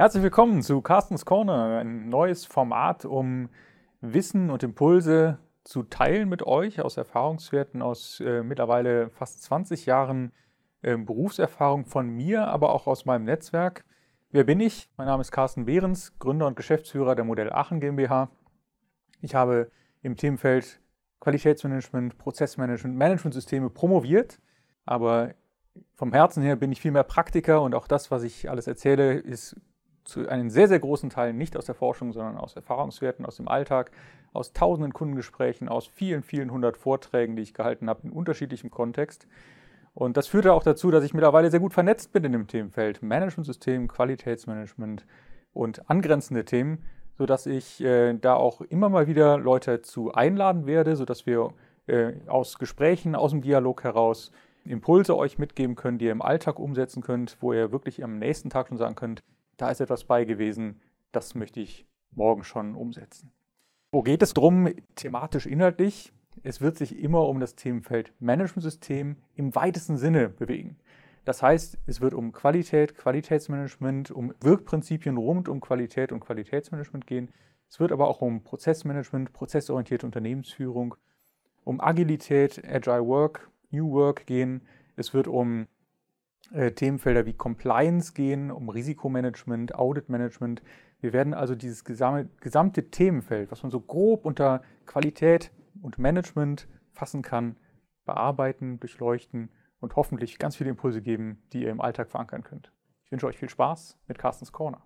Herzlich willkommen zu Carstens Corner, ein neues Format, um Wissen und Impulse zu teilen mit euch aus Erfahrungswerten aus äh, mittlerweile fast 20 Jahren äh, Berufserfahrung von mir, aber auch aus meinem Netzwerk. Wer bin ich? Mein Name ist Carsten Behrens, Gründer und Geschäftsführer der Modell Aachen GmbH. Ich habe im Themenfeld Qualitätsmanagement, Prozessmanagement, Managementsysteme promoviert, aber vom Herzen her bin ich viel mehr Praktiker und auch das, was ich alles erzähle, ist zu einem sehr, sehr großen Teil nicht aus der Forschung, sondern aus Erfahrungswerten, aus dem Alltag, aus tausenden Kundengesprächen, aus vielen, vielen hundert Vorträgen, die ich gehalten habe in unterschiedlichem Kontext. Und das führte auch dazu, dass ich mittlerweile sehr gut vernetzt bin in dem Themenfeld Managementsystem, Qualitätsmanagement und angrenzende Themen, sodass ich äh, da auch immer mal wieder Leute zu einladen werde, sodass wir äh, aus Gesprächen, aus dem Dialog heraus Impulse euch mitgeben können, die ihr im Alltag umsetzen könnt, wo ihr wirklich am nächsten Tag schon sagen könnt, da ist etwas bei gewesen, das möchte ich morgen schon umsetzen. Wo geht es drum, thematisch inhaltlich? Es wird sich immer um das Themenfeld Managementsystem im weitesten Sinne bewegen. Das heißt, es wird um Qualität, Qualitätsmanagement, um Wirkprinzipien rund um Qualität und Qualitätsmanagement gehen. Es wird aber auch um Prozessmanagement, prozessorientierte Unternehmensführung, um Agilität, Agile Work, New Work gehen. Es wird um Themenfelder wie Compliance gehen, um Risikomanagement, Auditmanagement. Wir werden also dieses gesamte Themenfeld, was man so grob unter Qualität und Management fassen kann, bearbeiten, durchleuchten und hoffentlich ganz viele Impulse geben, die ihr im Alltag verankern könnt. Ich wünsche euch viel Spaß mit Carstens Corner.